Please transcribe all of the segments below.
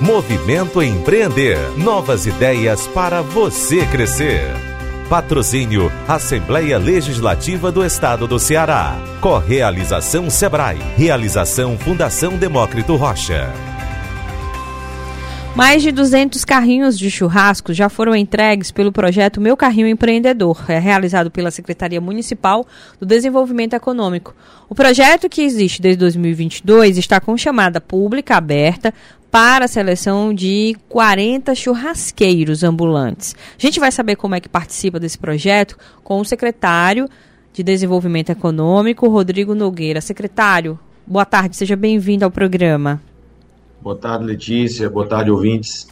Movimento Empreender. Novas ideias para você crescer. Patrocínio Assembleia Legislativa do Estado do Ceará. Correalização Sebrae. Realização Fundação Demócrito Rocha. Mais de 200 carrinhos de churrasco já foram entregues pelo projeto Meu Carrinho Empreendedor, é realizado pela Secretaria Municipal do Desenvolvimento Econômico. O projeto, que existe desde 2022, está com chamada pública aberta para a seleção de 40 churrasqueiros ambulantes. A gente vai saber como é que participa desse projeto com o secretário de Desenvolvimento Econômico, Rodrigo Nogueira. Secretário, boa tarde, seja bem-vindo ao programa. Boa tarde, Letícia. Boa tarde, ouvintes.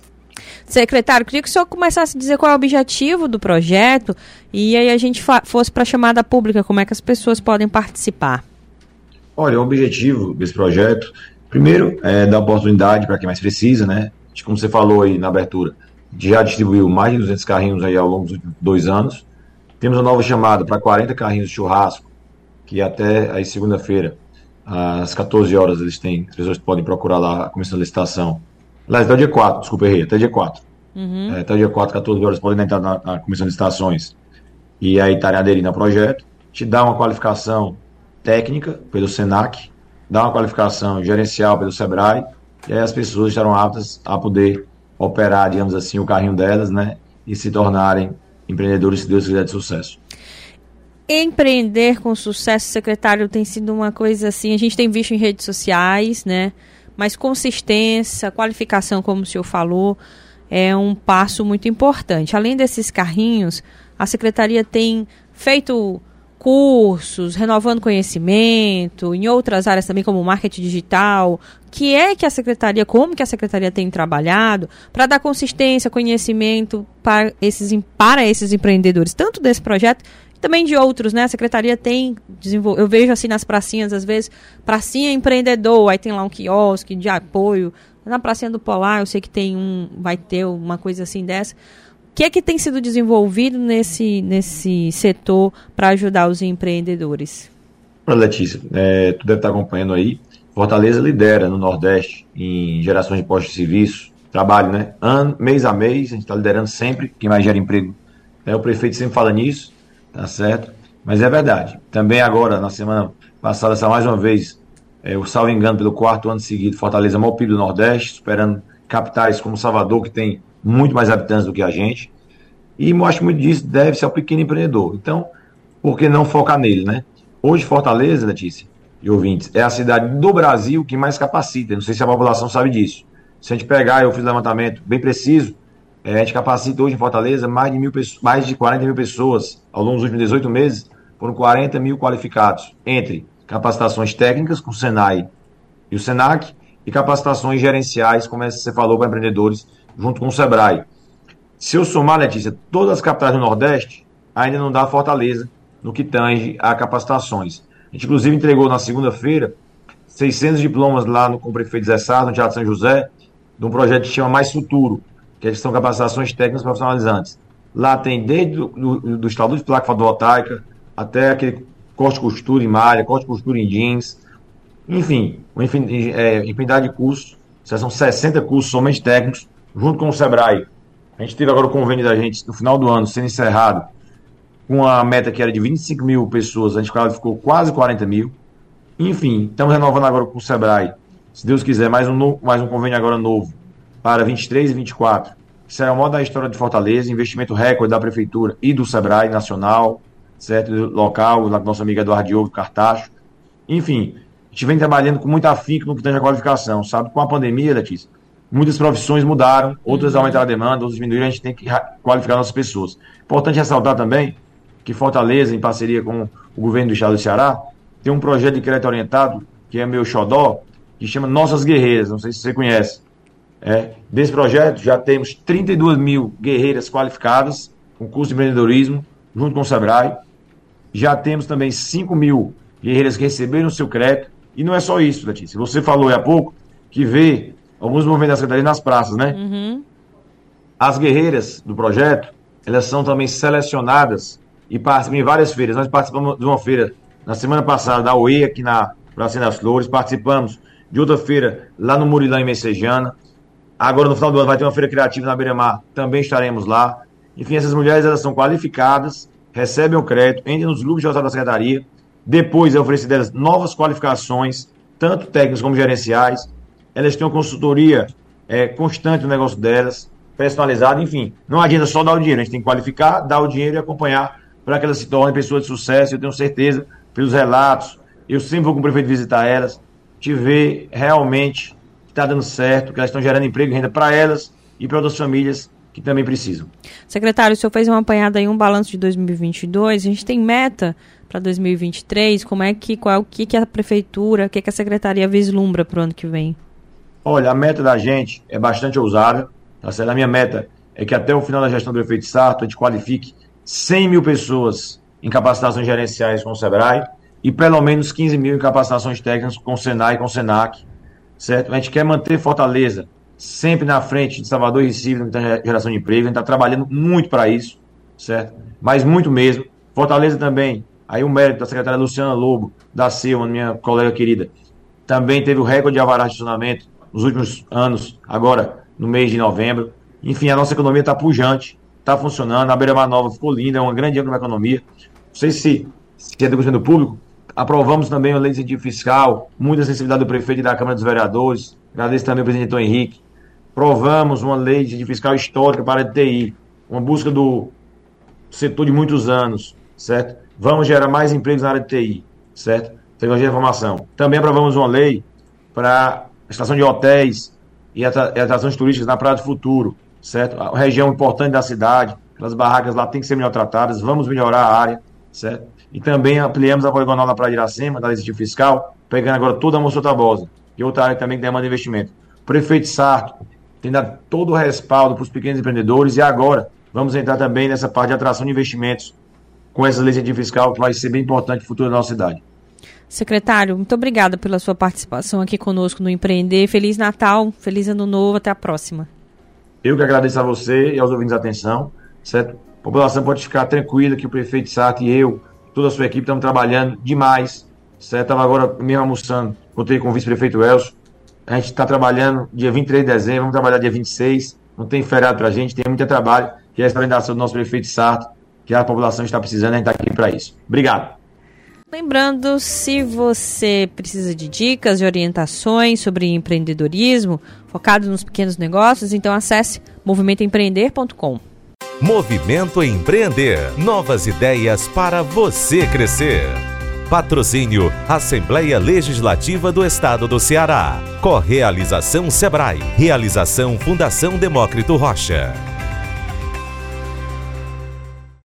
Secretário, queria que o senhor começasse a dizer qual é o objetivo do projeto e aí a gente fosse para a chamada pública, como é que as pessoas podem participar. Olha, o objetivo desse projeto, primeiro, é dar oportunidade para quem mais precisa, né? Como você falou aí na abertura, já distribuiu mais de 200 carrinhos aí ao longo dos dois anos. Temos uma nova chamada para 40 carrinhos de churrasco, que até aí segunda-feira às 14 horas eles têm, as pessoas podem procurar lá a comissão de licitação. Aliás, até o dia 4, desculpa, errei, até o dia 4. Uhum. É, até o dia 4, 14 horas, podem entrar na, na comissão de licitações e aí estarem aderindo ao projeto. Te dá uma qualificação técnica pelo SENAC, dá uma qualificação gerencial pelo SEBRAE, e aí as pessoas estarão aptas a poder operar, digamos assim, o carrinho delas, né? E se tornarem empreendedores, se Deus quiser, de sucesso. Empreender com sucesso, secretário, tem sido uma coisa assim, a gente tem visto em redes sociais, né? Mas consistência, qualificação, como o senhor falou, é um passo muito importante. Além desses carrinhos, a secretaria tem feito cursos, renovando conhecimento, em outras áreas também, como marketing digital, que é que a secretaria, como que a secretaria tem trabalhado para dar consistência, conhecimento para esses, para esses empreendedores, tanto desse projeto também de outros, né? A secretaria tem eu vejo assim nas pracinhas às vezes, pracinha empreendedor, aí tem lá um quiosque de apoio. Na pracinha do Polar, eu sei que tem um, vai ter uma coisa assim dessa. O que é que tem sido desenvolvido nesse nesse setor para ajudar os empreendedores? Letícia, é, tu deve estar acompanhando aí. Fortaleza lidera no Nordeste em gerações de postos de serviço, trabalho, né? Ano, mês a mês, a gente está liderando sempre quem mais gera emprego. É, o prefeito sempre fala nisso tá certo? Mas é verdade. Também agora, na semana passada, essa mais uma vez, é, eu salvo engano, pelo quarto ano seguido, Fortaleza maior PIB do Nordeste, superando capitais como Salvador, que tem muito mais habitantes do que a gente. E acho muito disso deve-se ao pequeno empreendedor. Então, por que não focar nele, né? Hoje, Fortaleza, Letícia e ouvintes, é a cidade do Brasil que mais capacita. Não sei se a população sabe disso. Se a gente pegar, eu fiz levantamento bem preciso, é, a gente capacita hoje em Fortaleza mais de, mil, mais de 40 mil pessoas ao longo dos últimos 18 meses, foram 40 mil qualificados, entre capacitações técnicas com o Senai e o Senac, e capacitações gerenciais, como você falou, para empreendedores, junto com o Sebrae. Se eu somar, Letícia, todas as capitais do Nordeste, ainda não dá Fortaleza no que tange a capacitações. A gente, inclusive, entregou na segunda-feira 600 diplomas lá no, com o prefeito Zé Sá, no Teatro São José, de um projeto que chama Mais Futuro, que são capacitações técnicas profissionalizantes. Lá tem desde do, do, do de placa fotovoltaica até aquele corte costura em malha, corte costura em jeans, enfim, uma é, infinidade de cursos, são 60 cursos somente técnicos, junto com o Sebrae. A gente teve agora o convênio da gente no final do ano sendo encerrado com a meta que era de 25 mil pessoas, a gente ficou quase 40 mil. Enfim, estamos renovando agora com o Sebrae. Se Deus quiser, mais um, mais um convênio agora novo para 23 e 24. Será o modo da história de Fortaleza, investimento recorde da Prefeitura e do Sebrae Nacional, certo? Local, da nossa amiga Eduardo Diogo Cartacho. Enfim, a gente vem trabalhando com muito afinco no que tange a qualificação, sabe? Com a pandemia, Letícia, muitas profissões mudaram, outras uhum. aumentaram a demanda, outras diminuíram, a gente tem que qualificar nossas pessoas. Importante ressaltar também que Fortaleza, em parceria com o governo do estado do Ceará, tem um projeto de crédito orientado, que é meu xodó, que chama Nossas Guerreiras, não sei se você conhece. É, desse projeto, já temos 32 mil guerreiras qualificadas com curso de empreendedorismo, junto com o Sebrae. Já temos também 5 mil guerreiras que receberam o seu crédito. E não é só isso, Letícia. Você falou há pouco que vê alguns movimentos da Secretaria nas praças, né? Uhum. As guerreiras do projeto, elas são também selecionadas e participam em várias feiras. Nós participamos de uma feira na semana passada da OE, aqui na Praça das Flores, participamos de outra feira lá no Murilão, em Messejana, Agora, no final do ano, vai ter uma feira criativa na Beira-Mar, também estaremos lá. Enfim, essas mulheres elas são qualificadas, recebem o crédito, entram nos grupos de alta da secretaria. Depois é oferecido elas novas qualificações, tanto técnicas como gerenciais. Elas têm uma consultoria é, constante no negócio delas, personalizada, enfim. Não adianta só dar o dinheiro, a gente tem que qualificar, dar o dinheiro e acompanhar para que elas se tornem pessoas de sucesso. Eu tenho certeza, pelos relatos, eu sempre vou com o prefeito visitar elas, te ver realmente que está dando certo, que elas estão gerando emprego e renda para elas e para outras famílias que também precisam. Secretário, o senhor fez uma apanhada aí, um balanço de 2022. A gente tem meta para 2023. Como é que, qual o que, que a prefeitura, o que, que a secretaria vislumbra para o ano que vem? Olha, a meta da gente é bastante ousada. Tá certo? A minha meta é que até o final da gestão do prefeito Sarto a gente qualifique 100 mil pessoas em capacitações gerenciais com o SEBRAE e pelo menos 15 mil em capacitações técnicas com o SENAI e com o SENAC, certo? A gente quer manter Fortaleza sempre na frente de Salvador e Recife na geração de emprego, a gente está trabalhando muito para isso, certo? Mas muito mesmo. Fortaleza também, aí o mérito da secretária Luciana Lobo, da Silva, minha colega querida, também teve o recorde de alvará de estacionamento nos últimos anos, agora no mês de novembro. Enfim, a nossa economia está pujante, está funcionando, a Beira-Mar Nova ficou linda, é uma grande economia. Não sei se, se é do do público, Aprovamos também a lei de incentivo fiscal, muita sensibilidade do prefeito e da Câmara dos Vereadores. Agradeço também ao presidente Tom Henrique. Provamos uma lei de incentivo fiscal histórica para a TI, uma busca do setor de muitos anos, certo? Vamos gerar mais empregos na área de TI, certo? Tecnologia de informação. Também aprovamos uma lei para a estação de hotéis e atrações turísticas na Praia do Futuro, certo? A região importante da cidade, aquelas barracas lá têm que ser melhor tratadas, vamos melhorar a área, certo? E também ampliamos a poligonal na Praia de Iracema, da Listício Fiscal, pegando agora toda a Moça Tabosa, e outra área também que demanda investimento. O prefeito Sarto tem dado todo o respaldo para os pequenos empreendedores e agora vamos entrar também nessa parte de atração de investimentos com essa de fiscal que vai ser bem importante para o futuro da nossa cidade. Secretário, muito obrigada pela sua participação aqui conosco no Empreender. Feliz Natal, feliz Ano Novo, até a próxima. Eu que agradeço a você e aos ouvintes a atenção, certo? A população pode ficar tranquila que o prefeito Sarto e eu toda a sua equipe estamos trabalhando demais. Certo? Estava agora mesmo almoçando, contei com o vice-prefeito Elcio. A gente está trabalhando dia 23 de dezembro, vamos trabalhar dia 26. Não tem feriado para a gente, tem muito trabalho, que é a orientação do nosso prefeito Sarto, que a população está precisando, a gente está aqui para isso. Obrigado. Lembrando, se você precisa de dicas e orientações sobre empreendedorismo focado nos pequenos negócios, então acesse movimentoempreender.com. Movimento Empreender. Novas ideias para você crescer. Patrocínio Assembleia Legislativa do Estado do Ceará. Correalização Sebrae. Realização Fundação Demócrito Rocha.